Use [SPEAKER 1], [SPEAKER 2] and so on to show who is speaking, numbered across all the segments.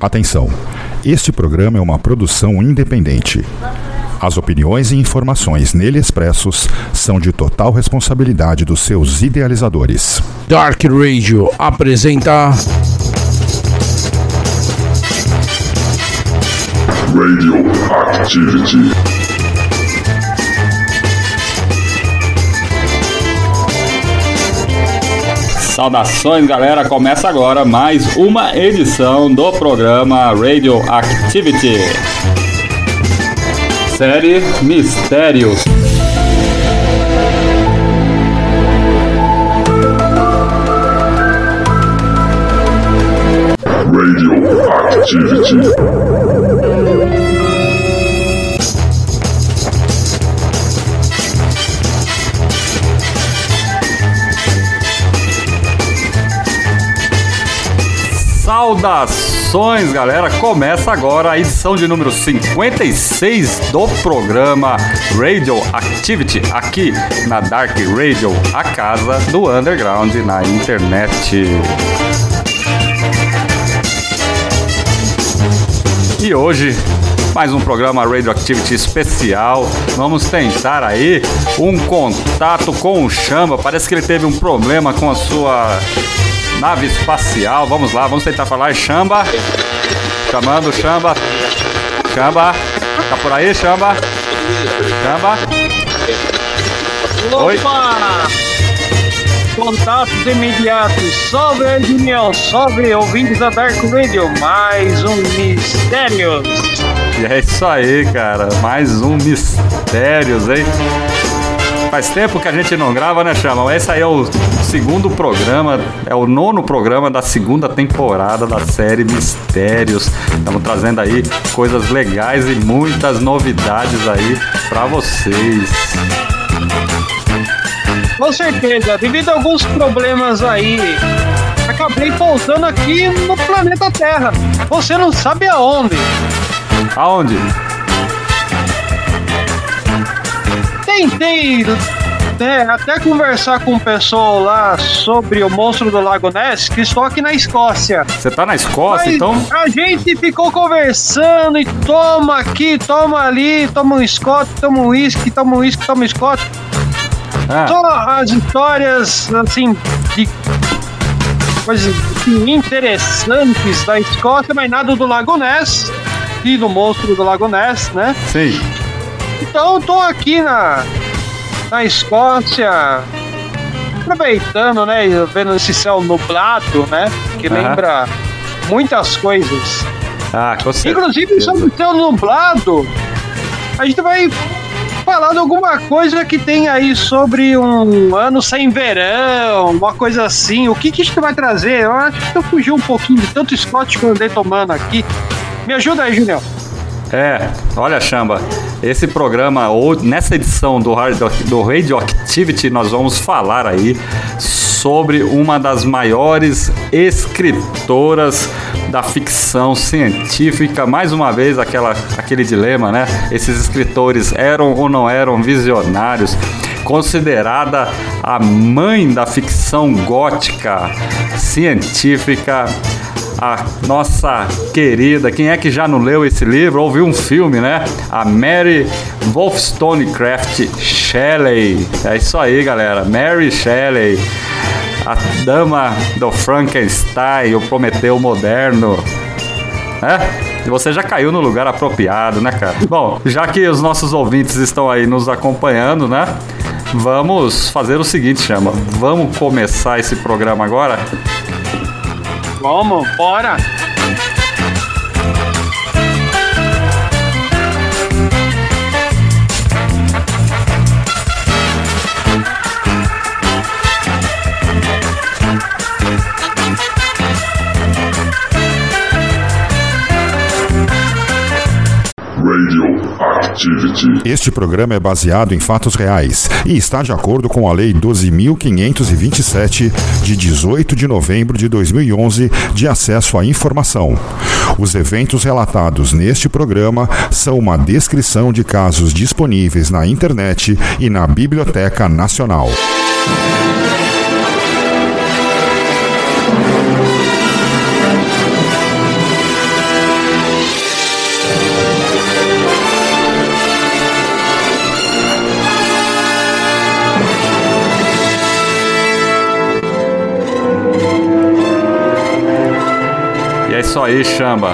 [SPEAKER 1] Atenção! Este programa é uma produção independente. As opiniões e informações nele expressos são de total responsabilidade dos seus idealizadores.
[SPEAKER 2] Dark Radio apresenta.
[SPEAKER 3] Radioactivity.
[SPEAKER 4] Saudações, galera! Começa agora mais uma edição do programa Radioactivity. Série Mistérios.
[SPEAKER 3] Radioactivity.
[SPEAKER 4] Saudações, galera! Começa agora a edição de número 56 do programa Radioactivity, aqui na Dark Radio, a casa do underground na internet. E hoje, mais um programa Radioactivity especial. Vamos tentar aí um contato com o Chamba. Parece que ele teve um problema com a sua nave espacial. Vamos lá, vamos tentar falar. Chamba. Chamando Chamba. Chamba. Tá por aí, Chamba? Chamba. Oi.
[SPEAKER 5] Contatos imediatos. Salve, Edniel. Salve, ouvintes da Dark Radio. Mais um Mistérios.
[SPEAKER 4] E é isso aí, cara. Mais um Mistérios, hein? Faz tempo que a gente não grava, né, Chama? Esse aí é o segundo programa, é o nono programa da segunda temporada da série Mistérios. Estamos trazendo aí coisas legais e muitas novidades aí pra vocês.
[SPEAKER 5] Com certeza, devido a alguns problemas aí, acabei pousando aqui no planeta Terra. Você não sabe aonde.
[SPEAKER 4] Aonde?
[SPEAKER 5] Tentei né, até conversar com o pessoal lá sobre o monstro do Lago Ness, que estou aqui na Escócia.
[SPEAKER 4] Você tá na Escócia,
[SPEAKER 5] Mas
[SPEAKER 4] então?
[SPEAKER 5] A gente ficou conversando e toma aqui, toma ali, toma um Scott, toma um whisky, toma um whisky, toma um Scott.
[SPEAKER 4] Ah,
[SPEAKER 5] Só as histórias, assim, de coisas assim, interessantes da Escócia, mas nada do Lago Ness e do monstro do Lago Ness, né?
[SPEAKER 4] sim.
[SPEAKER 5] Então eu tô aqui na, na Escócia, aproveitando, né? Vendo esse céu nublado, né? Que
[SPEAKER 4] Aham.
[SPEAKER 5] lembra muitas coisas.
[SPEAKER 4] Ah, com certeza.
[SPEAKER 5] Inclusive sobre o céu nublado, a gente vai falar de alguma coisa que tem aí sobre um ano sem verão, uma coisa assim. O que, que a gente vai trazer? Eu acho que eu fugi um pouquinho de tanto Scott que eu andei tomando aqui. Me ajuda aí, Julião.
[SPEAKER 4] É, olha, Chamba, esse programa, ou nessa edição do, do Radioactivity, nós vamos falar aí sobre uma das maiores escritoras da ficção científica. Mais uma vez, aquela, aquele dilema, né? Esses escritores eram ou não eram visionários? Considerada a mãe da ficção gótica científica a nossa querida, quem é que já não leu esse livro, ou viu um filme, né? A Mary Wollstonecraft Shelley. É isso aí, galera. Mary Shelley, a dama do Frankenstein, o Prometeu moderno. É? E você já caiu no lugar apropriado, né, cara? Bom, já que os nossos ouvintes estão aí nos acompanhando, né? Vamos fazer o seguinte, chama. Vamos começar esse programa agora?
[SPEAKER 5] Vamos, bora!
[SPEAKER 3] Radioactivity.
[SPEAKER 1] Este programa é baseado em fatos reais e está de acordo com a Lei 12.527, de 18 de novembro de 2011, de acesso à informação. Os eventos relatados neste programa são uma descrição de casos disponíveis na internet e na Biblioteca Nacional.
[SPEAKER 4] Isso aí, Chamba.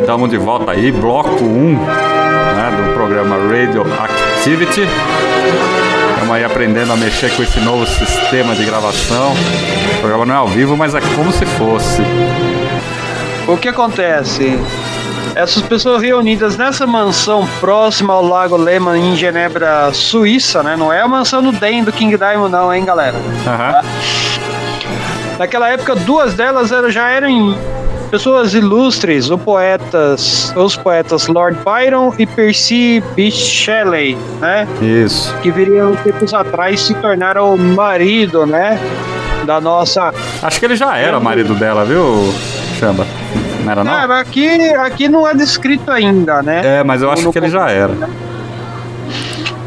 [SPEAKER 4] Estamos de volta aí, bloco 1 né, do programa Radio Activity. Estamos aí aprendendo a mexer com esse novo sistema de gravação. O programa não é ao vivo, mas é como se fosse.
[SPEAKER 5] O que acontece? Essas pessoas reunidas nessa mansão próxima ao Lago Lehmann em Genebra, Suíça, né? Não é a mansão do Den do King Diamond, não, hein, galera?
[SPEAKER 4] Uhum.
[SPEAKER 5] Naquela época, duas delas já eram pessoas ilustres, os poetas, os poetas Lord Byron e Percy Bysshe Shelley, né?
[SPEAKER 4] Isso.
[SPEAKER 5] Que viriam tempos atrás se tornaram o marido, né? Da nossa.
[SPEAKER 4] Acho que ele já era marido dela, viu, Chamba? Não era não?
[SPEAKER 5] É, mas aqui, aqui não é descrito ainda, né?
[SPEAKER 4] É, mas eu acho que ele já era.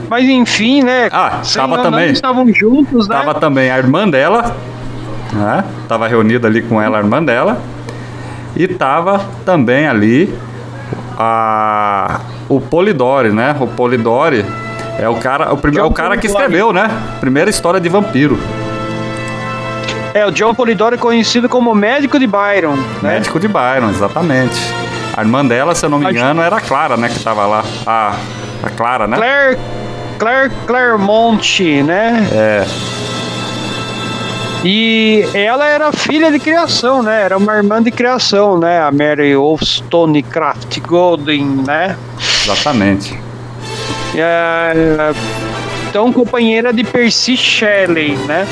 [SPEAKER 5] Mas enfim, né?
[SPEAKER 4] Ah, tava também.
[SPEAKER 5] estavam juntos, né?
[SPEAKER 4] Tava também a irmã dela, né? Tava reunida ali com ela, a irmã dela. E tava também ali a, o Polidori, né? O Polidori é o cara, o, primeiro, é o cara que escreveu, né? Primeira história de vampiro.
[SPEAKER 5] É, o John Polidori conhecido como médico de Byron.
[SPEAKER 4] Né? Médico de Byron, exatamente. A irmã dela, se eu não me engano, era a Clara, né? Que tava lá. A, a Clara, né?
[SPEAKER 5] Claire, Claire Claremont, né?
[SPEAKER 4] É.
[SPEAKER 5] E ela era filha de criação, né? Era uma irmã de criação, né? A Mary Wollstonecraft Golden, né?
[SPEAKER 4] Exatamente.
[SPEAKER 5] É, então, companheira de Percy Shelley, né?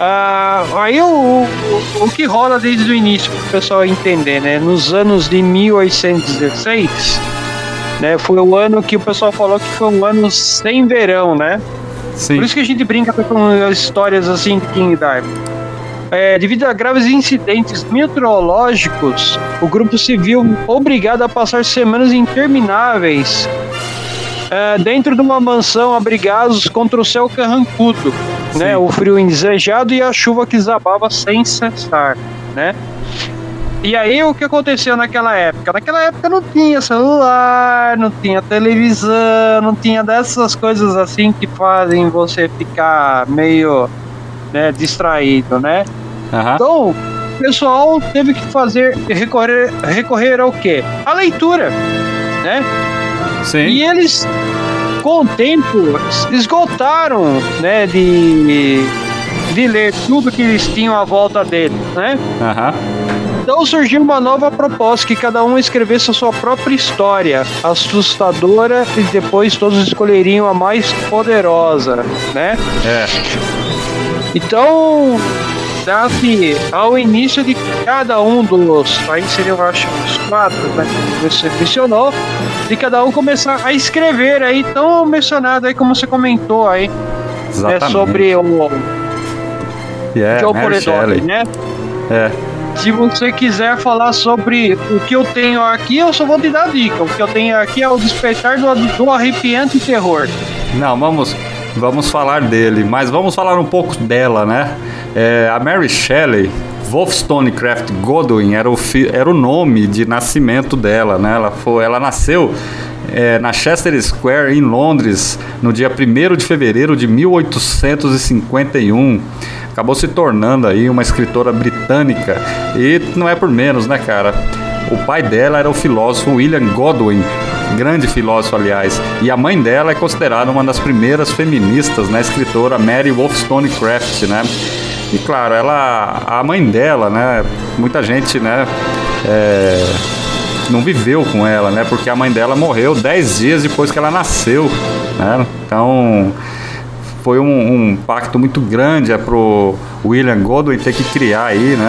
[SPEAKER 5] Ah, aí o, o, o, que rola desde o início para o pessoal entender, né? Nos anos de 1816, né? Foi o ano que o pessoal falou que foi um ano sem verão, né?
[SPEAKER 4] Sim.
[SPEAKER 5] Por isso que a gente brinca com histórias assim de King Diamond. É, devido a graves incidentes meteorológicos, o grupo se viu obrigado a passar semanas intermináveis é, dentro de uma mansão abrigados contra o céu carrancudo, né? O frio indesejado e a chuva que zabava sem cessar, né? E aí o que aconteceu naquela época? Naquela época não tinha celular, não tinha televisão, não tinha dessas coisas assim que fazem você ficar meio né, distraído, né?
[SPEAKER 4] Uhum.
[SPEAKER 5] Então, o pessoal teve que fazer recorrer, recorrer ao quê? A leitura, né?
[SPEAKER 4] Sim.
[SPEAKER 5] E eles, com o tempo, esgotaram, né, de, de ler tudo que eles tinham à volta dele, né?
[SPEAKER 4] Uhum.
[SPEAKER 5] Então surgiu uma nova proposta que cada um escrevesse a sua própria história, assustadora, e depois todos escolheriam a mais poderosa, né?
[SPEAKER 4] É.
[SPEAKER 5] Então, dá-se ao início de cada um dos, aí seriam acho os quatro, né? Que você mencionou, de cada um começar a escrever aí, tão mencionado aí como você comentou aí,
[SPEAKER 4] Exatamente.
[SPEAKER 5] né, sobre o
[SPEAKER 4] yeah,
[SPEAKER 5] Joe Poledori, né?
[SPEAKER 4] É.
[SPEAKER 5] Se você quiser falar sobre o que eu tenho aqui, eu só vou te dar dica. O que eu tenho aqui é o despertar do, do arrepiante terror.
[SPEAKER 4] Não, vamos, vamos falar dele, mas vamos falar um pouco dela, né? É, a Mary Shelley, Wolfstonecraft Godwin era o, era o nome de nascimento dela, né? Ela, foi, ela nasceu é, na Chester Square, em Londres, no dia 1 de fevereiro de 1851 acabou se tornando aí uma escritora britânica e não é por menos, né, cara? O pai dela era o filósofo William Godwin, grande filósofo, aliás, e a mãe dela é considerada uma das primeiras feministas, né, escritora Mary Wollstonecraft, né? E claro, ela, a mãe dela, né, muita gente, né, é, não viveu com ela, né, porque a mãe dela morreu dez dias depois que ela nasceu, né? Então foi um, um pacto muito grande é pro William Godwin ter que criar aí, né,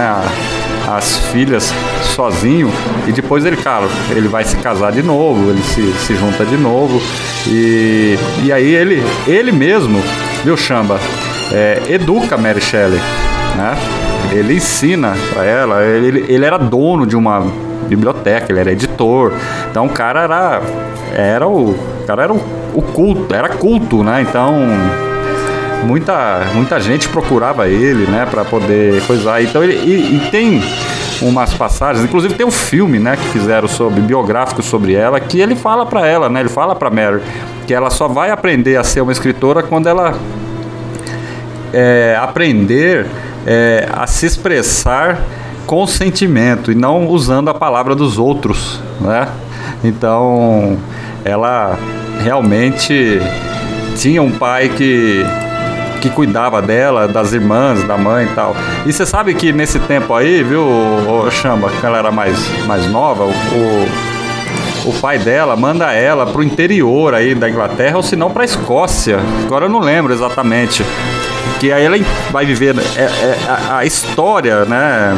[SPEAKER 4] a, as filhas sozinho e depois ele, cara, ele vai se casar de novo, ele se, se junta de novo e, e aí ele, ele mesmo, viu, Chamba, é, educa Mary Shelley, né? Ele ensina para ela, ele, ele era dono de uma biblioteca, ele era editor, então o cara era, era o, o cara era o, o culto, era culto, né? Então muita, muita gente procurava ele, né, para poder coisar. Então ele e, e, tem umas passagens, inclusive tem um filme, né, que fizeram sobre biográfico sobre ela, que ele fala para ela, né, ele fala para Mary que ela só vai aprender a ser uma escritora quando ela é, aprender é, a se expressar consentimento e não usando a palavra dos outros, né? Então, ela realmente tinha um pai que que cuidava dela, das irmãs, da mãe e tal. E você sabe que nesse tempo aí, viu, o Chamba, quando ela era mais, mais nova, o, o pai dela manda ela pro interior aí da Inglaterra ou se não pra Escócia. Agora eu não lembro exatamente. Que aí ela vai viver é, é, a, a história, né?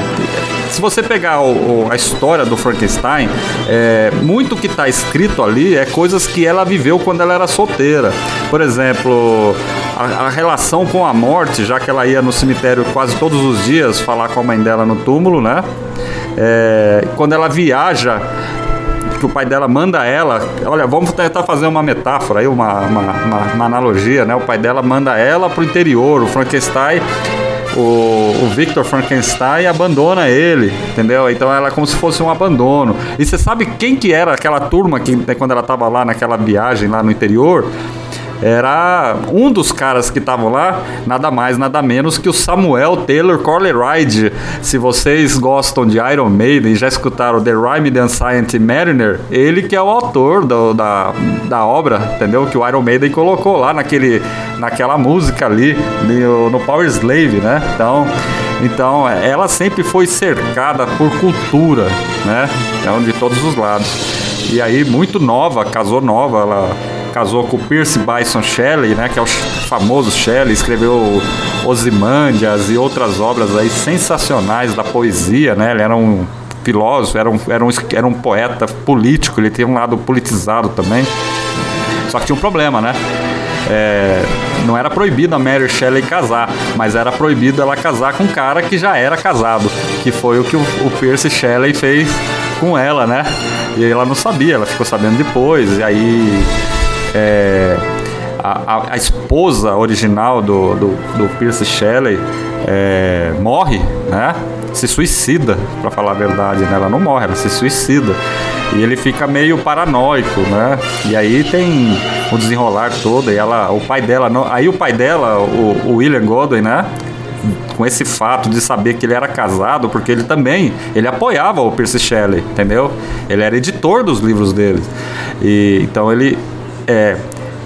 [SPEAKER 4] se você pegar o, o, a história do Frankenstein, é, muito que está escrito ali é coisas que ela viveu quando ela era solteira. Por exemplo, a, a, relação com a morte, já que ela ia no cemitério quase todos os dias falar com a mãe dela no túmulo, né? É, quando ela viaja que o pai dela manda ela. Olha, vamos tentar fazer uma metáfora aí, uma, uma, uma, uma analogia, né? O pai dela manda ela pro interior, o Frankenstein o, o Victor Frankenstein abandona ele, entendeu? Então ela é como se fosse um abandono. E você sabe quem que era aquela turma que quando ela estava lá naquela viagem lá no interior? Era um dos caras que estavam lá, nada mais, nada menos que o Samuel Taylor Coleridge. Se vocês gostam de Iron Maiden já escutaram The Rhyme the Ancient Mariner, ele que é o autor do, da, da obra, entendeu? Que o Iron Maiden colocou lá naquele, naquela música ali, no, no Power Slave, né? Então, então, ela sempre foi cercada por cultura, né? Então, de todos os lados. E aí, muito nova, casou nova, ela casou com o Percy Bison Shelley, né, que é o famoso Shelley, escreveu Ozymandias e outras obras aí sensacionais da poesia, né? Ele era um filósofo, era um, era um, era um poeta político, ele tinha um lado politizado também. Só que tinha um problema, né? É, não era proibido a Mary Shelley casar, mas era proibido ela casar com um cara que já era casado, que foi o que o, o Percy Shelley fez com ela, né? E ela não sabia, ela ficou sabendo depois, e aí é, a, a, esposa original do, do, do Pierce Shelley é, morre, né? Se suicida, para falar a verdade, né? Ela não morre, ela se suicida. E ele fica meio paranoico, né? E aí tem o desenrolar todo, e ela, o pai dela, não, aí o pai dela, o, o William Godwin, né? com esse fato de saber que ele era casado, porque ele também ele apoiava o Percy Shelley, entendeu? Ele era editor dos livros dele. E então ele é,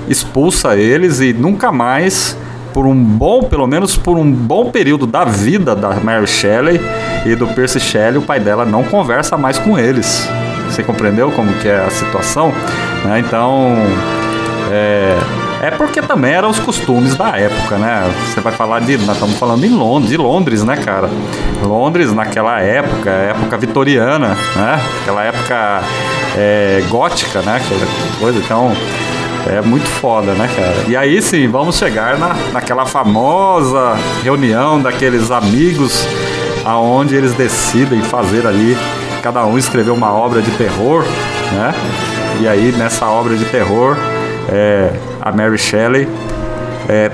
[SPEAKER 4] expulsa eles e nunca mais por um bom, pelo menos por um bom período da vida da Mary Shelley e do Percy Shelley, o pai dela não conversa mais com eles. Você compreendeu como que é a situação? Né? Então, é, é porque também eram os costumes da época, né? Você vai falar de. Nós estamos falando em Londres, de Londres, né, cara? Londres naquela época, época vitoriana, né? Aquela época é, gótica, né? Aquela coisa. Então, é muito foda, né, cara? E aí sim, vamos chegar na, naquela famosa reunião daqueles amigos aonde eles decidem fazer ali, cada um escrever uma obra de terror, né? E aí nessa obra de terror, é, a Mary Shelley é,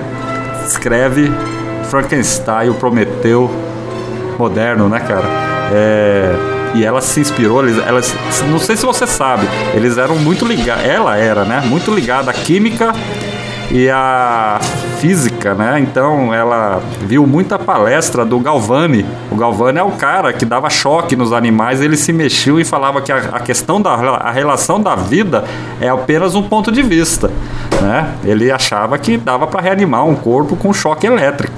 [SPEAKER 4] escreve Frankenstein, o Prometeu moderno, né, cara? É, e ela se inspirou, eles, elas, não sei se você sabe, eles eram muito ligados, ela era, né, muito ligada à química e à física, né? Então ela viu muita palestra do Galvani. O Galvani é o cara que dava choque nos animais, ele se mexeu e falava que a, a questão da a relação da vida é apenas um ponto de vista, né? Ele achava que dava para reanimar um corpo com choque elétrico.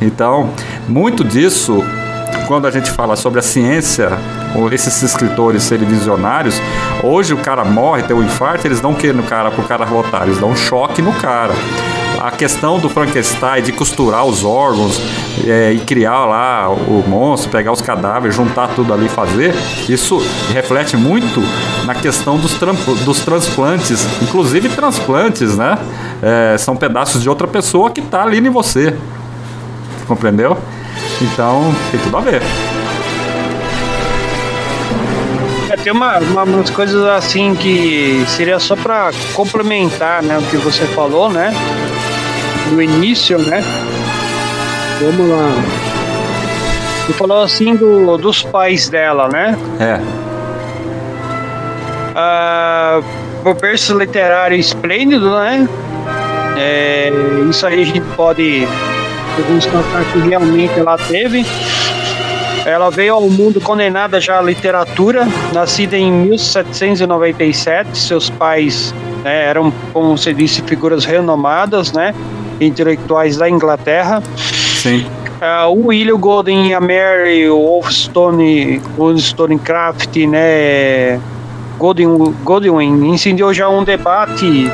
[SPEAKER 4] Então, muito disso quando a gente fala sobre a ciência, esses escritores serem visionários, hoje o cara morre, tem um infarto, eles dão o que no cara pro cara rotar? Eles dão um choque no cara a questão do Frankenstein de costurar os órgãos é, e criar lá o monstro, pegar os cadáveres, juntar tudo ali e fazer, isso reflete muito na questão dos, dos transplantes, inclusive transplantes, né? É, são pedaços de outra pessoa que está ali em você. Compreendeu? Então, tem tudo a ver.
[SPEAKER 5] É, tem uma, uma, umas coisas assim que seria só para complementar né, o que você falou, né? No início, né? Vamos lá. Você falou assim do, dos pais dela, né?
[SPEAKER 4] É.
[SPEAKER 5] Ah, o berço literário esplêndido, né? É, isso aí a gente pode podemos constatar que realmente ela teve. Ela veio ao mundo condenada já à literatura, nascida em 1797. Seus pais né, eram, como você disse, figuras renomadas, né? Intelectuais da Inglaterra.
[SPEAKER 4] Sim.
[SPEAKER 5] Uh, o William Golden e a Mary Wolfstone, Wollstonecraft, né? Godwin, Godwin incendiou já um debate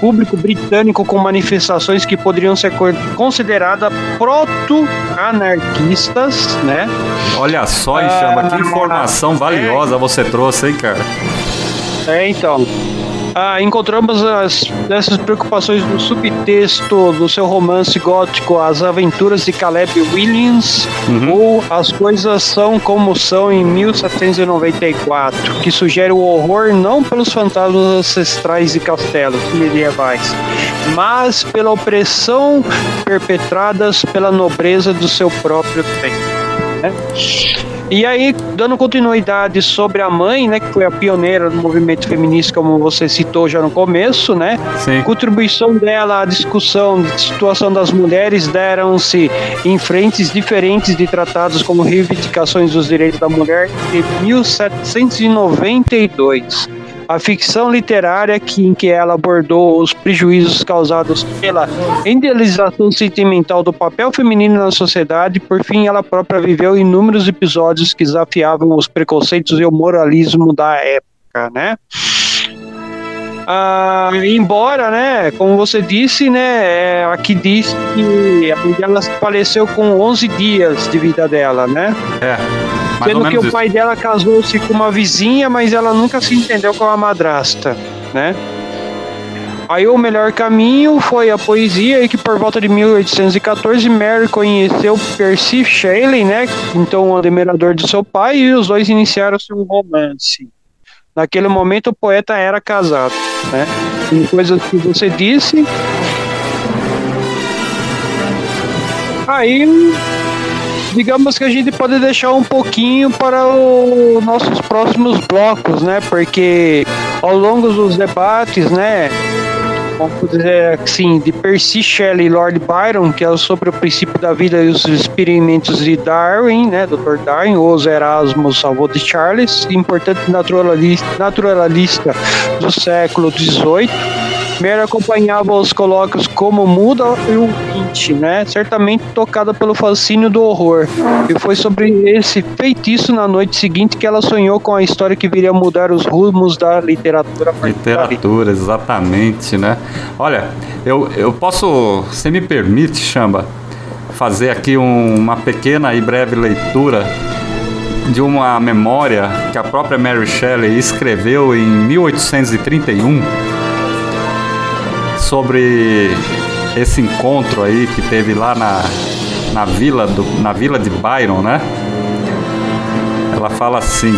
[SPEAKER 5] público britânico com manifestações que poderiam ser consideradas proto-anarquistas, né?
[SPEAKER 4] Olha só, Enxamba, ah, que informação valiosa é, você trouxe, hein, cara?
[SPEAKER 5] É, então ah, encontramos as, essas preocupações no subtexto do seu romance gótico As Aventuras de Caleb Williams uhum. ou As Coisas São Como São em 1794, que sugere o horror não pelos fantasmas ancestrais e castelos medievais, mas pela opressão perpetradas pela nobreza do seu próprio tempo. Né? E aí, dando continuidade sobre a mãe, né, que foi a pioneira do movimento feminista, como você citou já no começo, né?
[SPEAKER 4] Sim.
[SPEAKER 5] Contribuição dela à discussão de situação das mulheres deram-se em frentes diferentes de tratados como reivindicações dos direitos da mulher de 1792 a ficção literária que, em que ela abordou os prejuízos causados pela idealização sentimental do papel feminino na sociedade, por fim, ela própria viveu inúmeros episódios que desafiavam os preconceitos e o moralismo da época, né? Ah, embora, né, como você disse, né, é, aqui diz que ela faleceu com 11 dias de vida dela, né?
[SPEAKER 4] É.
[SPEAKER 5] Sendo que o pai dela casou-se com uma vizinha, mas ela nunca se entendeu com a madrasta, né? Aí o melhor caminho foi a poesia, e que por volta de 1814 Mary conheceu Percy Shelley, né? Então o admirador de seu pai, e os dois iniciaram seu romance. Naquele momento o poeta era casado, né? Em coisas que você disse. Aí digamos que a gente pode deixar um pouquinho para os nossos próximos blocos, né? Porque ao longo dos debates, né? Vamos dizer assim, de Percy Shelley e Lord Byron, que é sobre o princípio da vida e os experimentos de Darwin, né? Dr. Darwin, os Erasmus avô de Charles, importante naturalista, naturalista do século XVIII Mary acompanhava os colóquios como muda e o ouvinte, né? Certamente tocada pelo fascínio do horror. E foi sobre esse feitiço na noite seguinte que ela sonhou com a história que viria mudar os rumos da literatura.
[SPEAKER 4] Literatura, exatamente, né? Olha, eu, eu posso, se me permite, Chamba, fazer aqui um, uma pequena e breve leitura de uma memória que a própria Mary Shelley escreveu em 1831 sobre esse encontro aí que teve lá na, na, vila, do, na vila de Byron, né? Ela fala assim: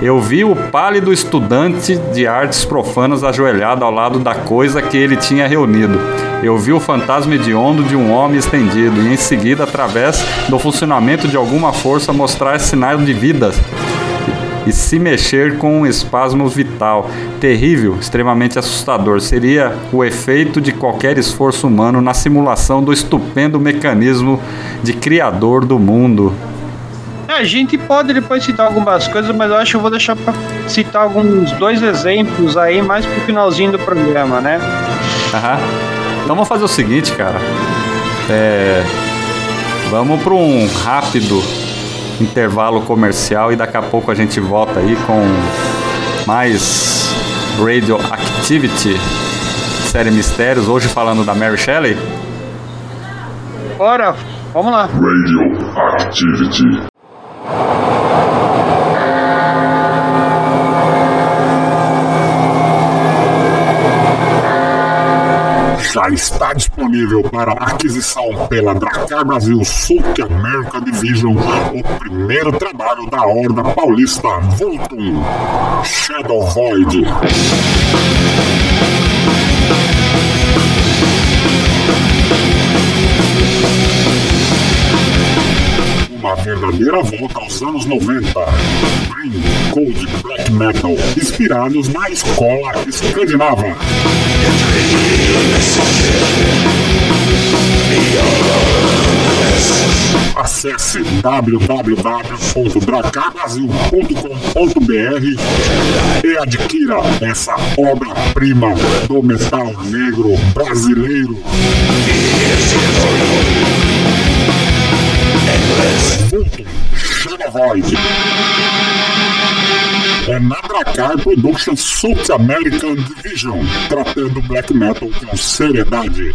[SPEAKER 4] Eu vi o pálido estudante de artes profanas ajoelhado ao lado da coisa que ele tinha reunido. Eu vi o fantasma hediondo de um homem estendido e em seguida, através do funcionamento de alguma força, mostrar sinais de vida e se mexer com um espasmo vital. Terrível, extremamente assustador. Seria o efeito de qualquer esforço humano na simulação do estupendo mecanismo de criador do mundo.
[SPEAKER 5] É, a gente pode depois citar algumas coisas, mas eu acho que eu vou deixar para citar alguns dois exemplos aí mais pro finalzinho do programa, né?
[SPEAKER 4] Aham. Então vamos fazer o seguinte, cara. É... Vamos para um rápido intervalo comercial e daqui a pouco a gente volta aí com mais Radioactivity, série Mistérios, hoje falando da Mary Shelley.
[SPEAKER 5] Bora, vamos lá. Radioactivity.
[SPEAKER 1] Já está disponível para aquisição pela Dracar Brasil South America Division o primeiro trabalho da Horda Paulista Vultum Shadow Void. Uma verdadeira volta aos anos 90. Green, Cold, Black Metal, inspirados na escola escandinava. Acesse www.dracarbrasil.com.br e adquira essa obra-prima do metal negro brasileiro. Xenovoid. É na Dracar Productions South American Division, tratando black metal com seriedade.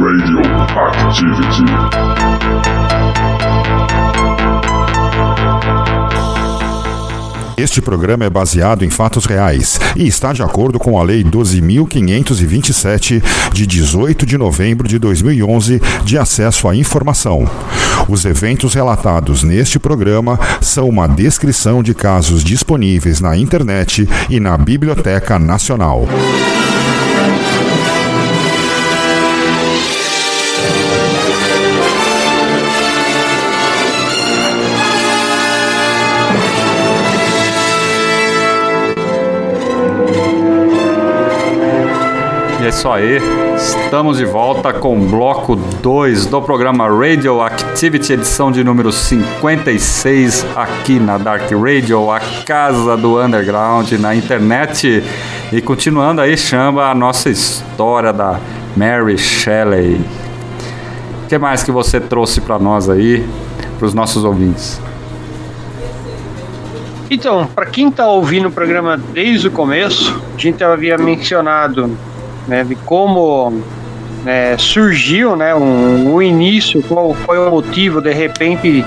[SPEAKER 1] Radioactivity. Este programa é baseado em fatos reais e está de acordo com a Lei 12.527, de 18 de novembro de 2011, de acesso à informação. Os eventos relatados neste programa são uma descrição de casos disponíveis na internet e na Biblioteca Nacional.
[SPEAKER 4] Isso aí, estamos de volta com o bloco 2 do programa Radioactivity, edição de número 56, aqui na Dark Radio, a casa do underground na internet. E continuando aí, chama a nossa história da Mary Shelley. O que mais que você trouxe para nós aí, para os nossos ouvintes?
[SPEAKER 5] Então, para quem está ouvindo o programa desde o começo, a gente havia mencionado né, de como né, surgiu né, um, um, início, qual foi o motivo, de repente,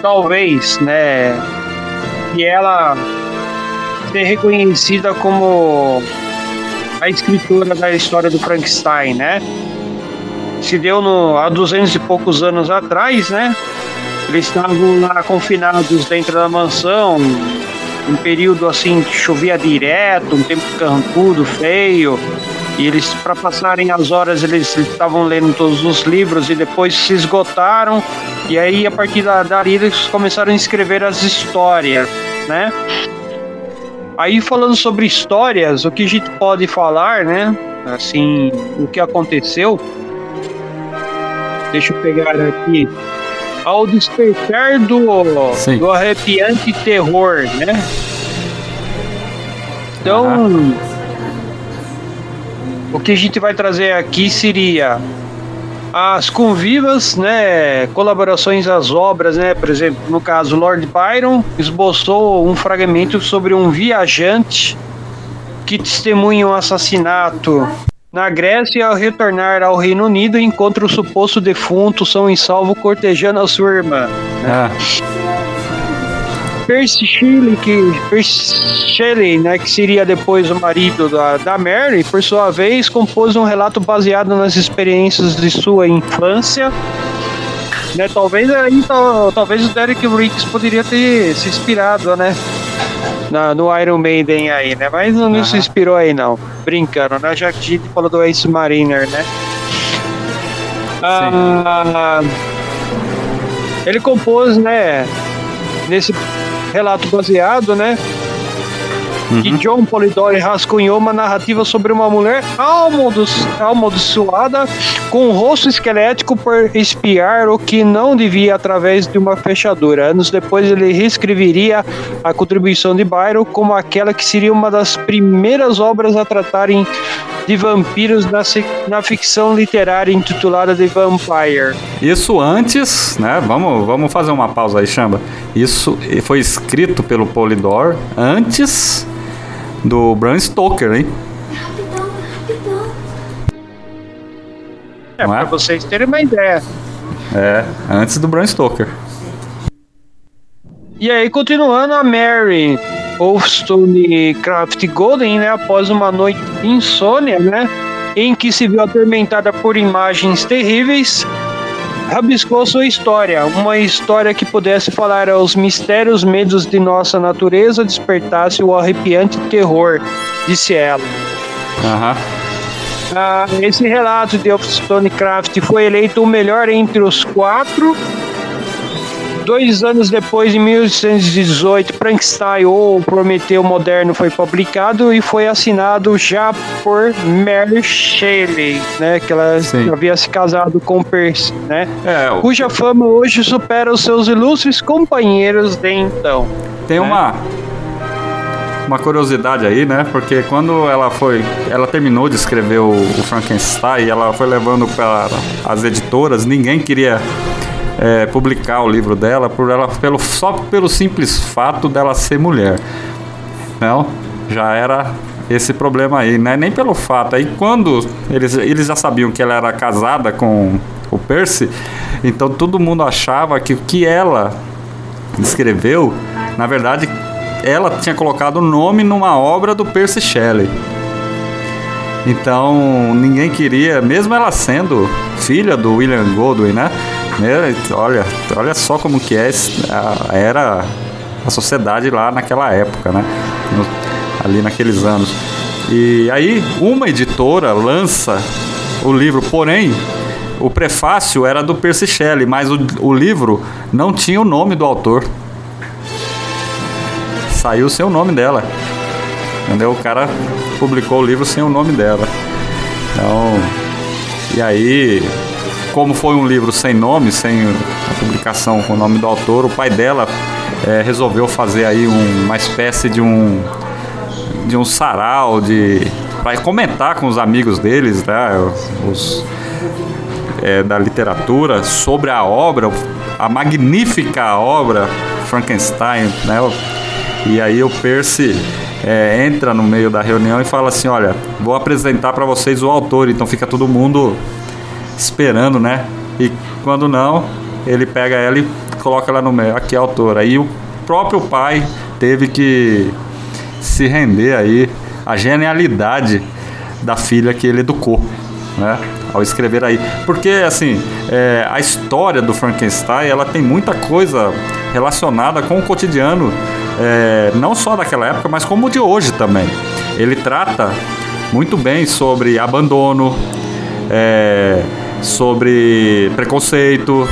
[SPEAKER 5] talvez, né, que ela ser reconhecida como a escritora da história do Frankenstein, né? Se deu no, há 200 e poucos anos atrás, né? Eles estavam lá confinados dentro da mansão, um período assim que chovia direto, um tempo carrancudo, feio, e eles, para passarem as horas, eles estavam lendo todos os livros e depois se esgotaram. E aí, a partir da, dali, eles começaram a escrever as histórias, né? Aí, falando sobre histórias, o que a gente pode falar, né? Assim, o que aconteceu. Deixa eu pegar aqui. Ao despertar do, do arrepiante terror, né? Então. Uhum o que a gente vai trazer aqui seria as convivas, né, colaborações às obras, né, por exemplo, no caso Lord Byron esboçou um fragmento sobre um viajante que testemunha um assassinato na Grécia e ao retornar ao Reino Unido encontra o suposto defunto são em salvo cortejando a sua irmã. Ah. Percy Shelley, que, Percy Shelley, né, que seria depois o marido da, da Mary, por sua vez, compôs um relato baseado nas experiências de sua infância. Né, talvez aí, talvez o Derek Riggs poderia ter se inspirado, né? Na, no Iron Maiden aí, né? Mas não, se inspirou aí não. Brincando, né? Já que a falou do Ace Mariner, né? Ah, ele compôs, né? Nesse relato baseado, né? Uhum. Que John Polidori rascunhou uma narrativa sobre uma mulher amaldiçoada com um rosto esquelético por espiar o que não devia através de uma fechadura. Anos depois, ele reescreveria a contribuição de Byron como aquela que seria uma das primeiras obras a tratarem de vampiros na, na ficção literária intitulada The Vampire.
[SPEAKER 4] Isso antes, né? Vamos, vamos fazer uma pausa aí, chama. Isso foi escrito pelo Polidor antes do Bram Stoker, hein?
[SPEAKER 5] É, é? vocês terem uma ideia.
[SPEAKER 4] É, antes do Bram Stoker.
[SPEAKER 5] E aí, continuando, a Mary Wolfstone Craft Golden, né, após uma noite de insônia, né, em que se viu atormentada por imagens terríveis, rabiscou sua história, uma história que pudesse falar aos mistérios, medos de nossa natureza, despertasse o arrepiante terror, disse ela.
[SPEAKER 4] Aham.
[SPEAKER 5] Ah, esse relato de Stonecraft foi eleito o melhor entre os quatro Dois anos depois, em 1818, Frankenstein ou Prometeu Moderno foi publicado e foi assinado já por Mary Shelley, né? Que ela Sim. havia se casado com Percy, né? É, o... Cuja fama hoje supera os seus ilustres companheiros de então.
[SPEAKER 4] Tem né? uma uma curiosidade aí, né? Porque quando ela foi, ela terminou de escrever o, o Frankenstein, ela foi levando para as editoras, ninguém queria é, publicar o livro dela por ela pelo, só pelo simples fato dela ser mulher. Não, já era esse problema aí, né? Nem pelo fato. Aí quando eles, eles já sabiam que ela era casada com o Percy, então todo mundo achava que o que ela escreveu, na verdade, ela tinha colocado o nome numa obra do Percy Shelley. Então ninguém queria, mesmo ela sendo filha do William Goldwyn, né? Olha, olha só como que é, era a sociedade lá naquela época, né? No, ali naqueles anos. E aí uma editora lança o livro, porém o prefácio era do Percy Shelley, mas o, o livro não tinha o nome do autor. Saiu sem o nome dela. Entendeu? O cara publicou o livro sem o nome dela. Então, e aí como foi um livro sem nome, sem a publicação com o nome do autor, o pai dela é, resolveu fazer aí um, uma espécie de um de um sarau de para comentar com os amigos deles, né, os é, da literatura sobre a obra, a magnífica obra Frankenstein, né? E aí o Percy é, entra no meio da reunião e fala assim, olha, vou apresentar para vocês o autor, então fica todo mundo esperando, né? E quando não, ele pega ela e coloca ela no meio. Aqui é a autora. Aí o próprio pai teve que se render aí à genialidade da filha que ele educou, né? Ao escrever aí. Porque, assim, é, a história do Frankenstein, ela tem muita coisa relacionada com o cotidiano, é, não só daquela época, mas como de hoje também. Ele trata muito bem sobre abandono, é, sobre preconceito,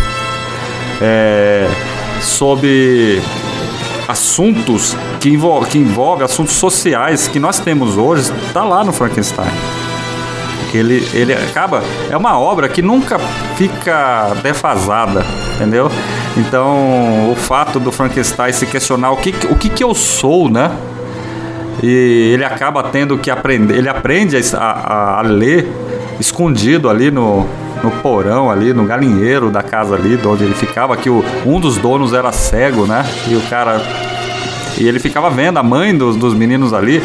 [SPEAKER 4] é, sobre assuntos que, envol que envolvem assuntos sociais que nós temos hoje, está lá no Frankenstein. Ele, ele acaba. É uma obra que nunca fica defasada, entendeu? Então, o fato do Frankenstein se questionar o que, o que, que eu sou, né? E ele acaba tendo que aprender. Ele aprende a, a, a ler escondido ali no, no porão ali, no galinheiro da casa ali, de onde ele ficava, que o, um dos donos era cego, né? E o cara. E ele ficava vendo a mãe dos, dos meninos ali,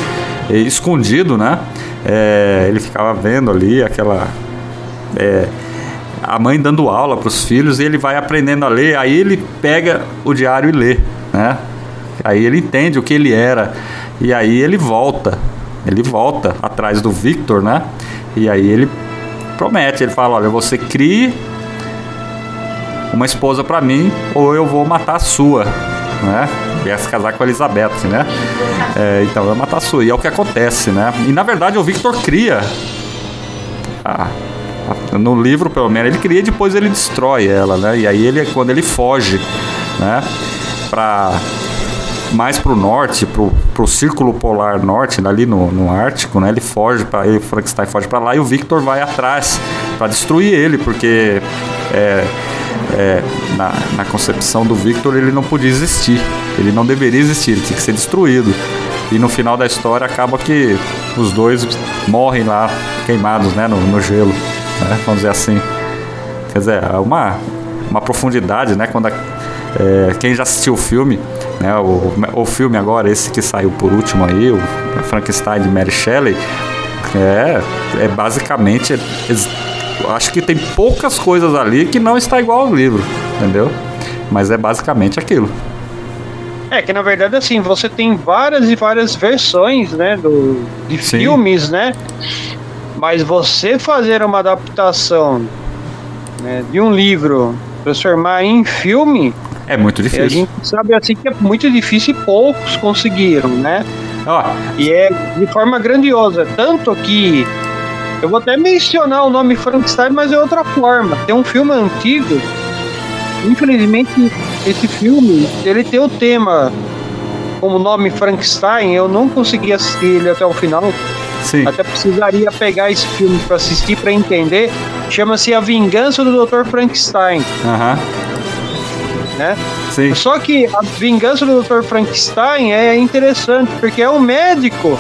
[SPEAKER 4] escondido, né? É, ele ficava vendo ali aquela. É, a mãe dando aula para os filhos e ele vai aprendendo a ler, aí ele pega o diário e lê, né? Aí ele entende o que ele era e aí ele volta, ele volta atrás do Victor, né? E aí ele promete. Ele fala: olha, você crie uma esposa para mim ou eu vou matar a sua, né? Ia se casar com a Elizabeth, né? É, então vou matar a sua. E é o que acontece, né? E na verdade o Victor cria. Ah, no livro, pelo menos, ele cria e depois ele destrói ela, né? E aí ele quando ele foge, né? Pra mais para o norte, para o círculo polar norte, ali no, no Ártico, né? Ele foge para o Frankenstein foge para lá e o Victor vai atrás para destruir ele, porque é, é, na, na concepção do Victor ele não podia existir, ele não deveria existir, ele tinha que ser destruído. E no final da história acaba que os dois morrem lá queimados, né, no, no gelo, né? vamos dizer assim. Quer dizer, é uma, uma profundidade, né? Quando a, é, quem já assistiu o filme né? O, o filme agora, esse que saiu por último aí, o Frankenstein de Mary Shelley, é, é basicamente. É, acho que tem poucas coisas ali que não está igual ao livro, entendeu? Mas é basicamente aquilo.
[SPEAKER 5] É que na verdade assim, você tem várias e várias versões, né, do, de Sim. filmes, né? Mas você fazer uma adaptação né, de um livro, transformar em filme,
[SPEAKER 4] é muito difícil.
[SPEAKER 5] a gente sabe assim que é muito difícil e poucos conseguiram, né? Oh. E é de forma grandiosa. Tanto que Eu vou até mencionar o nome Frankenstein, mas é outra forma. Tem um filme antigo. Infelizmente, esse filme ele tem o tema como nome Frankenstein. Eu não consegui assistir ele até o final.
[SPEAKER 4] Sim.
[SPEAKER 5] Até precisaria pegar esse filme para assistir para entender. Chama-se A Vingança do Dr. Frankenstein,
[SPEAKER 4] Aham.
[SPEAKER 5] Né?
[SPEAKER 4] Sim.
[SPEAKER 5] Só que a vingança do Dr. Frankenstein é interessante, porque é um médico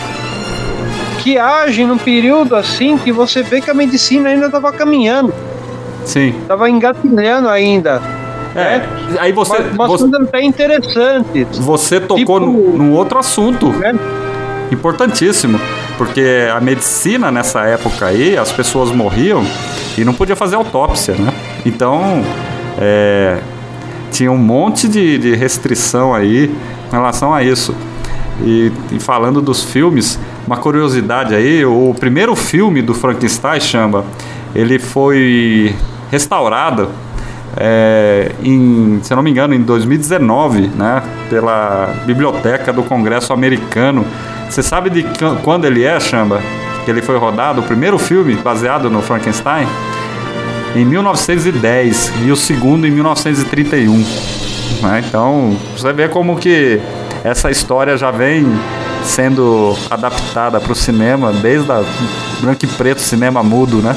[SPEAKER 5] que age num período assim que você vê que a medicina ainda estava caminhando,
[SPEAKER 4] Sim.
[SPEAKER 5] estava engatilhando ainda.
[SPEAKER 4] É. Aí você,
[SPEAKER 5] Mas,
[SPEAKER 4] você,
[SPEAKER 5] até interessantes.
[SPEAKER 4] você tocou
[SPEAKER 5] Tipo-
[SPEAKER 4] num num outro assunto
[SPEAKER 5] Né?
[SPEAKER 4] importantíssimo. Porque a medicina nessa época aí, as pessoas morriam e não podia fazer autópsia, né? Então, é, tinha um monte de, de restrição aí em relação a isso. E, e falando dos filmes, uma curiosidade aí, o primeiro filme do Frankenstein, chama, ele foi restaurado é, em, se não me engano, em 2019, né, pela Biblioteca do Congresso Americano. Você sabe de qu- quando ele é, Chamba? Que ele foi rodado, o primeiro filme baseado no Frankenstein? Em 1910 e o segundo em 1931. né? Então, você vê como que essa história já vem sendo adaptada para o cinema desde a branco e preto cinema mudo, né?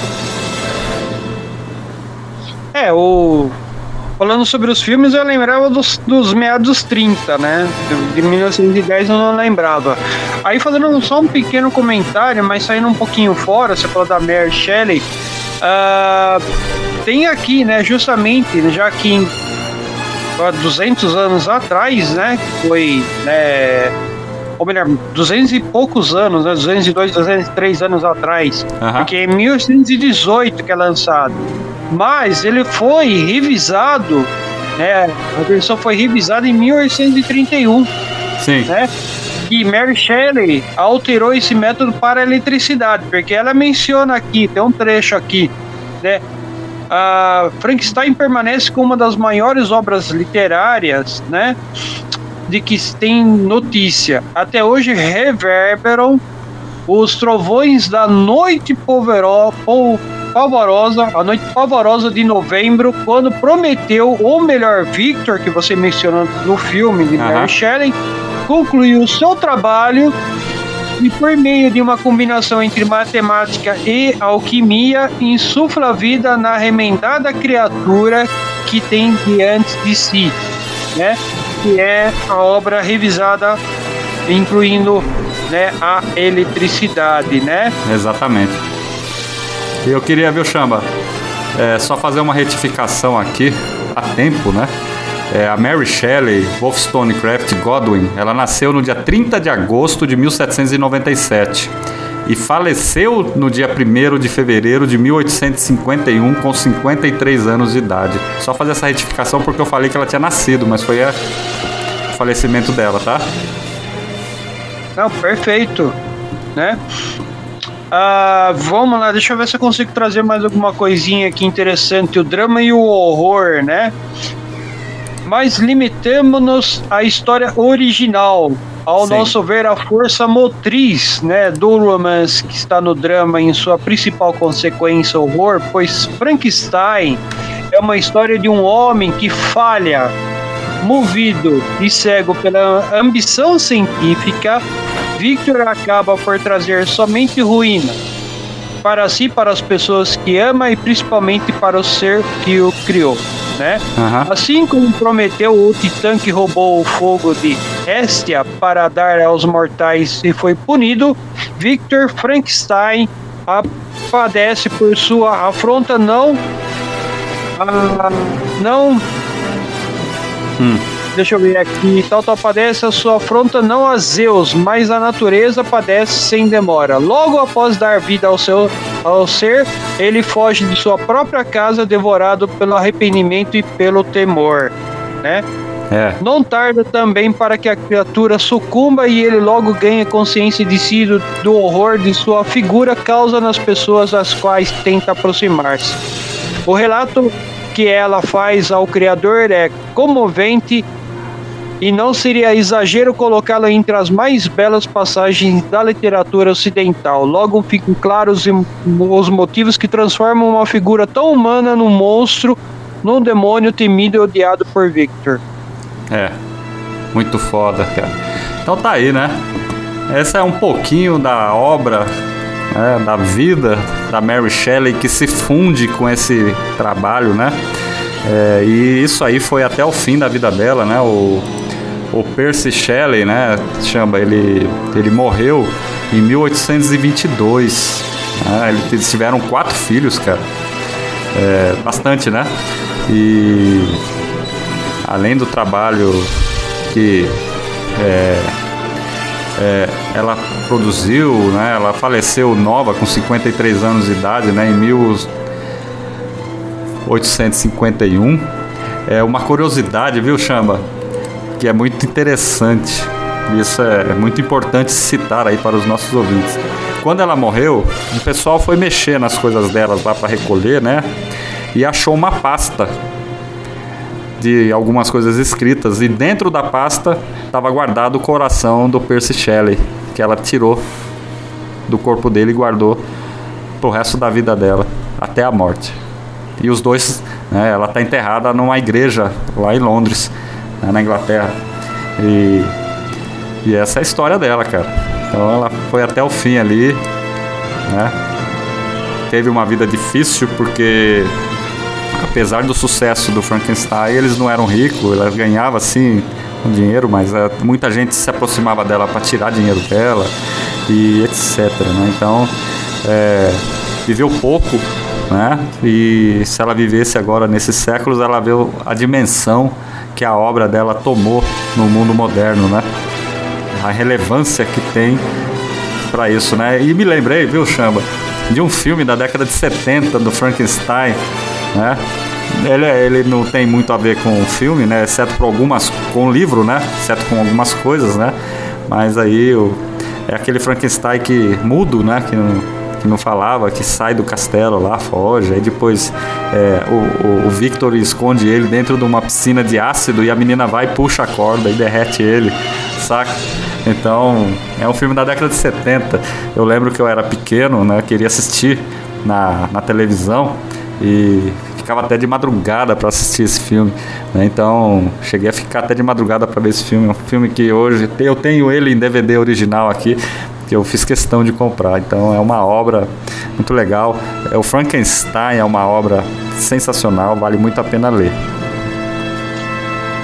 [SPEAKER 5] É, o. Falando sobre os filmes, eu lembrava dos, dos meados 30, né? De 1910 eu não lembrava. Aí fazendo só um pequeno comentário, mas saindo um pouquinho fora, você falou da Mary Shelley. Ah, tem aqui, né, justamente, já que em, há 200 anos atrás, né, foi, né, ou melhor, 200 e poucos anos, né, 202, 203 anos atrás,
[SPEAKER 4] Aham.
[SPEAKER 5] porque é em 1818 que é lançado. Mas ele foi revisado, né? A versão foi revisada em 1831,
[SPEAKER 4] Sim.
[SPEAKER 5] né? E Mary Shelley alterou esse método para a eletricidade, porque ela menciona aqui, tem um trecho aqui, né? A Frankenstein permanece como uma das maiores obras literárias, né? De que tem notícia. Até hoje reverberam os trovões da noite pol- pavorosa, a noite pavorosa de novembro, quando prometeu, ou melhor, Victor, que você mencionou no filme de. Mary Shelley, concluiu seu trabalho e por meio de uma combinação entre matemática e alquimia, insufla vida na remendada criatura que tem diante de si, né? Que é a obra revisada, incluindo né, a eletricidade, né?
[SPEAKER 4] Exatamente. Eu queria, viu, Chamba, é, só fazer uma retificação aqui, a tempo, né? É, a Mary Shelley Wollstonecraft Godwin, ela nasceu no dia 30 de agosto de 1797 e faleceu no dia 1 de fevereiro de 1851 com 53 anos de idade. Só fazer essa retificação porque eu falei que ela tinha nascido, mas foi a- o falecimento dela, tá?
[SPEAKER 5] Não, perfeito, né? Ah, vamos lá, deixa eu ver se eu consigo trazer mais alguma coisinha aqui interessante. O drama e o horror, né? Mas limitamos-nos à história original. Ao
[SPEAKER 4] Sim.
[SPEAKER 5] nosso ver, a força motriz né, do romance que está no drama em sua principal consequência, horror, pois Frankenstein é uma história de um homem que falha, movido e cego pela ambição científica, Victor acaba por trazer somente ruína para si, para as pessoas que ama e principalmente para o ser que o criou, né?
[SPEAKER 4] Aham.
[SPEAKER 5] Assim como prometeu o titã que roubou o fogo de Hestia para dar aos mortais e foi punido, Victor Frankenstein padece por sua afronta não ah, não Deixa eu ver aqui. Tal, tal padece a sua afronta não a Zeus, mas a natureza padece sem demora. Logo após dar vida ao seu ao ser, ele foge de sua própria casa, devorado pelo arrependimento e pelo temor, né?
[SPEAKER 4] É.
[SPEAKER 5] Não tarda também para que a criatura sucumba e ele logo ganha consciência de si do, do horror de sua figura causa nas pessoas às quais tenta aproximar-se. O relato que ela faz ao criador é comovente e não seria exagero colocá-la entre as mais belas passagens da literatura ocidental. Logo ficam claros os motivos que transformam uma figura tão humana num monstro, num demônio temido e odiado por Victor.
[SPEAKER 4] É, muito foda, cara. Então tá aí, né? Essa é um pouquinho da obra, né, da vida da Mary Shelley que se funde com esse trabalho, né? É, e isso aí foi até o fim da vida dela, né? O, o Percy Shelley, né? Chama, ele, ele morreu em 1822. Né? Eles tiveram quatro filhos, cara. É, bastante, né? E além do trabalho que é, é, ela produziu, né? Ela faleceu nova com 53 anos de idade, né? Em 1851. É uma curiosidade, viu, Chamba? Que é muito interessante. Isso é, é muito importante citar aí para os nossos ouvintes. Quando ela morreu, o pessoal foi mexer nas coisas delas lá para recolher, né? E achou uma pasta de algumas coisas escritas e dentro da pasta estava guardado o coração do Percy Shelley, que ela tirou do corpo dele e guardou pro resto da vida dela, até a morte. E os dois, né, ela está enterrada numa igreja lá em Londres né, na Inglaterra. E, e essa é a história dela, cara. Então ela foi até o fim ali, né? Teve uma vida difícil porque apesar do sucesso do Frankenstein, eles não eram ricos, ela ganhava assim dinheiro, mas é, muita gente se aproximava dela para tirar dinheiro dela e etc. Né? Então é, viveu pouco, né? E se ela vivesse agora nesses séculos, ela viu a dimensão que a obra dela tomou no mundo moderno, né? A relevância que tem para isso, né? E me lembrei, viu, Chamba, de um filme da década de 70 do Frankenstein, né? Ele, ele não tem muito a ver com o filme, né? Exceto por algumas com o livro, né? Exceto com algumas coisas, né? Mas aí o, é aquele Frankenstein que mudo, né? Que não, que não falava, que sai do castelo lá, foge. Aí depois é, o, o, o, Victor esconde ele dentro de uma piscina de ácido e a menina vai e puxa a corda e derrete ele, saca? Então, é um filme da década de 70. Eu lembro que eu era pequeno, né? Queria assistir na, na televisão e ficava até de madrugada para assistir esse filme. Né? Então, cheguei a ficar até de madrugada para ver esse filme. É um filme que hoje eu tenho ele em DVD original aqui, que eu fiz questão de comprar. Então é uma obra muito legal. É o Frankenstein é uma obra sensacional, vale muito a pena ler.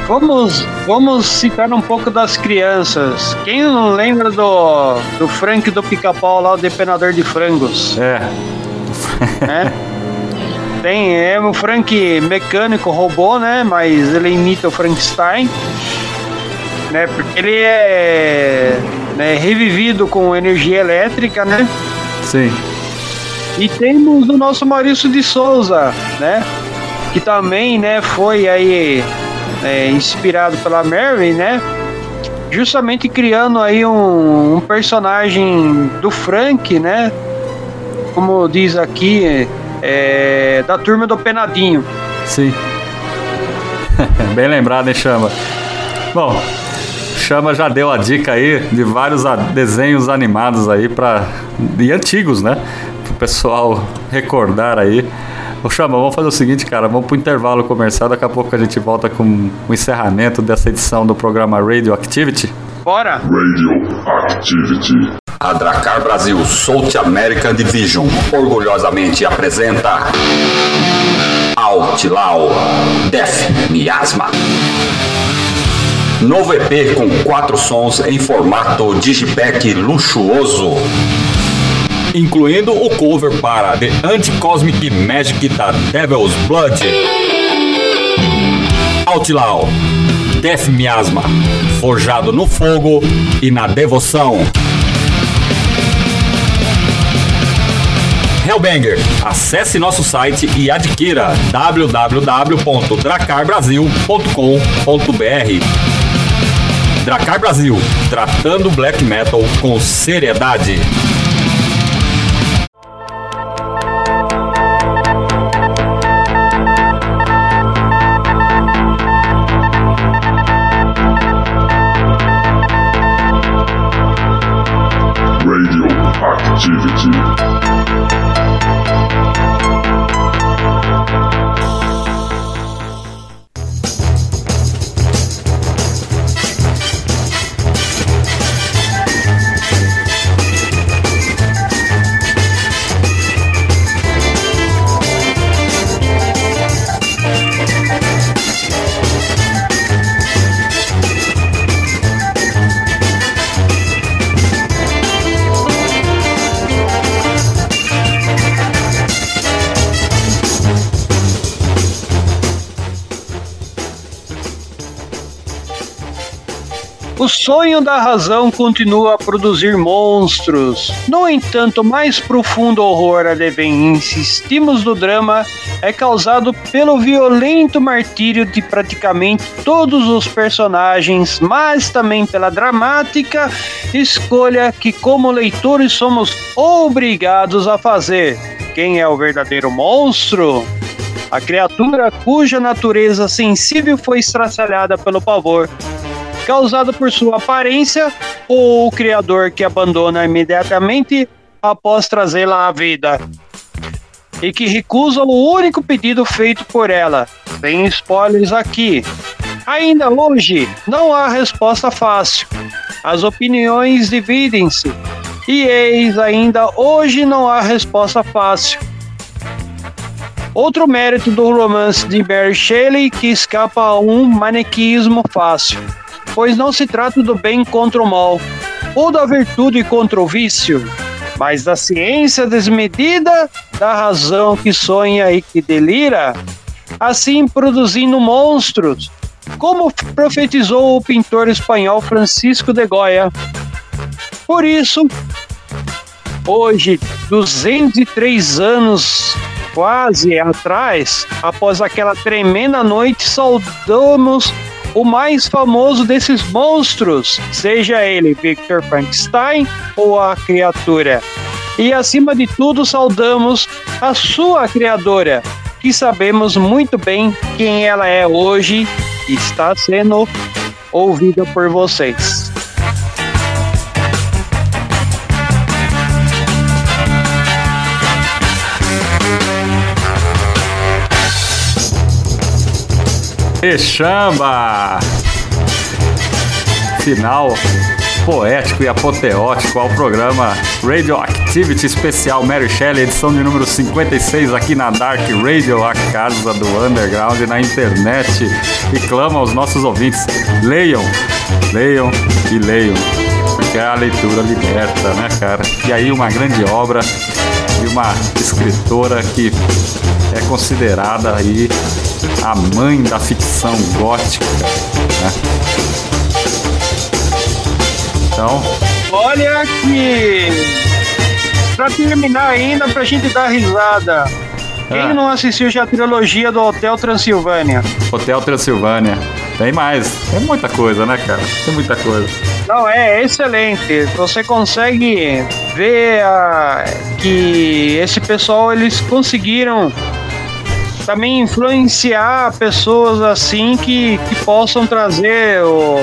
[SPEAKER 5] Vamos, vamos citar um pouco das crianças. Quem não lembra do, do Frank do pica-pau lá, o depenador de frangos?
[SPEAKER 4] É.
[SPEAKER 5] é. Tem, é um Frank mecânico, robô, né? Mas ele imita o Frankenstein. Né? Porque ele é né, revivido com energia elétrica, né?
[SPEAKER 4] Sim.
[SPEAKER 5] E temos o nosso Maurício de Souza, né? Que também, né, foi aí é, inspirado pela Mary, né? Justamente criando aí um, um, personagem do Frank, né? Como diz aqui, é, da turma do Penadinho.
[SPEAKER 4] Sim. Bem lembrado, hein, Chama? Bom, Chama já deu a dica aí de vários desenhos animados aí para e antigos, né? Pro pessoal recordar aí. Ô Chama, vamos fazer o seguinte, cara, vamos pro intervalo comercial, daqui a pouco a gente volta com o encerramento dessa edição do programa Radio Activity.
[SPEAKER 5] Bora!
[SPEAKER 3] Radio Activity.
[SPEAKER 6] A Dracar Brasil South American Division orgulhosamente apresenta Outlaw Death Miasma. Novo EP com quatro sons em formato digipack luxuoso. Incluindo o cover para The Anti-Cosmic Magic da Devil's Blood. Outlaw, Death Miasma, forjado no fogo e na devoção. Hellbanger, acesse nosso site e adquira www.dracarbrasil.com.br. Dracar Brasil, tratando black metal com seriedade.
[SPEAKER 5] Sonho da razão continua a produzir monstros. No entanto, mais profundo horror a que insistimos no drama é causado pelo violento martírio de praticamente todos os personagens, mas também pela dramática escolha que, como leitores, somos obrigados a fazer. Quem é o verdadeiro monstro? A criatura cuja natureza sensível foi estraçalhada pelo pavor causado por sua aparência ou o criador que abandona imediatamente após trazê-la à vida e que recusa o único pedido feito por ela. Sem spoilers aqui. Ainda hoje, não há resposta fácil. As opiniões dividem-se. E eis ainda hoje não há resposta fácil. Outro mérito do romance de Mary Shelley que escapa a um manequismo fácil pois não se trata do bem contra o mal, ou da virtude contra o vício, mas da ciência desmedida, da razão que sonha e que delira, assim produzindo monstros, como profetizou o pintor espanhol Francisco de Goya. Por isso, hoje, 203 anos quase atrás, após aquela tremenda noite, saudamos o mais famoso desses monstros, seja ele Victor Frankenstein ou a criatura. E acima de tudo, saudamos a sua criadora, que sabemos muito bem quem ela é hoje e está sendo ouvida por vocês.
[SPEAKER 4] E chamba! Final poético e apoteótico ao programa Radioactivity Especial Mary Shelley, edição de número 56 aqui na Dark Radio, a casa do underground na internet. E clama aos nossos ouvintes: leiam, leiam e leiam, porque a leitura liberta, né, cara? E aí, uma grande obra de uma escritora que é considerada aí a mãe da ficção gótica. Né? Então.
[SPEAKER 5] Olha que. Pra terminar ainda, pra gente dar risada. Quem
[SPEAKER 4] Ah.
[SPEAKER 5] não assistiu já a trilogia do Hotel Transilvânia?
[SPEAKER 4] Hotel Transilvânia. Tem mais. Tem muita coisa, né, cara? Tem muita coisa.
[SPEAKER 5] Não, é excelente. Você consegue ver ah, que esse pessoal eles conseguiram também influenciar pessoas assim que, que possam trazer o-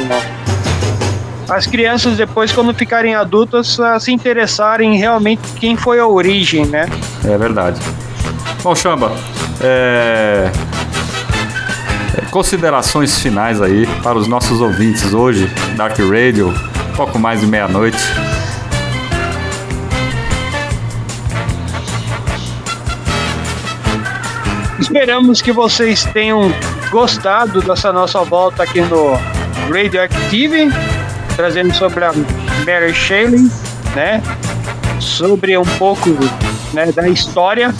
[SPEAKER 5] as crianças depois quando ficarem adultas a se interessarem realmente quem foi a origem, né?
[SPEAKER 4] É verdade. Bom, Chamba, é... considerações finais aí para os nossos ouvintes hoje, Dark Radio, pouco mais de meia-noite.
[SPEAKER 5] Esperamos que vocês tenham gostado dessa nossa volta aqui no Radioactive, trazendo sobre a Mary Shelley, né? Sobre um pouco né, da história.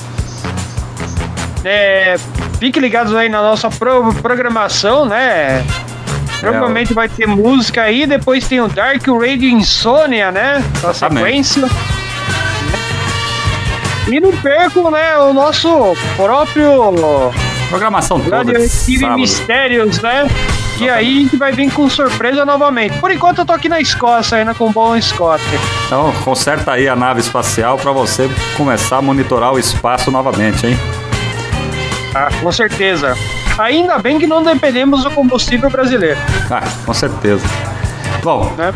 [SPEAKER 5] É, fique ligados aí na nossa pro- programação, né? Provavelmente vai ter música aí, depois tem o Dark Radio Insônia, né? Na sequência. E não percam, né, o nosso próprio
[SPEAKER 4] Programação toda. sábado.
[SPEAKER 5] Mistérios, né? Que aí a gente vai vir com surpresa novamente. Por enquanto eu tô aqui na Escócia ainda com o Bom Scott.
[SPEAKER 4] Então, conserta aí a nave espacial para você começar a monitorar o espaço novamente, hein?
[SPEAKER 5] Ah, com certeza. Ainda bem que não dependemos do combustível brasileiro,
[SPEAKER 4] Ah, com certeza. Bom,
[SPEAKER 5] né?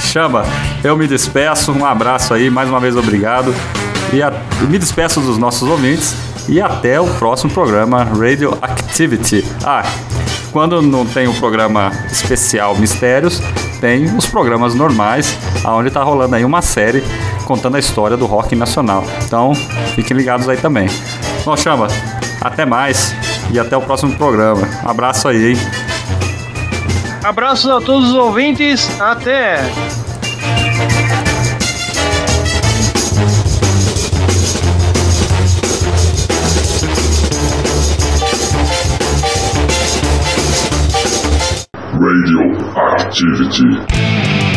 [SPEAKER 4] Chamba, eu me despeço, um abraço aí, mais uma vez obrigado. E a, me despeço dos nossos ouvintes e até o próximo programa Radioactivity. Ah, quando não tem o programa especial Mistérios, tem os programas normais, onde está rolando aí uma série contando a história do rock nacional. Então, fiquem ligados aí também. Bom, chama, até mais e até o próximo programa. Um abraço aí, hein?
[SPEAKER 5] Abraços a todos os ouvintes, até!
[SPEAKER 3] Radioactivity.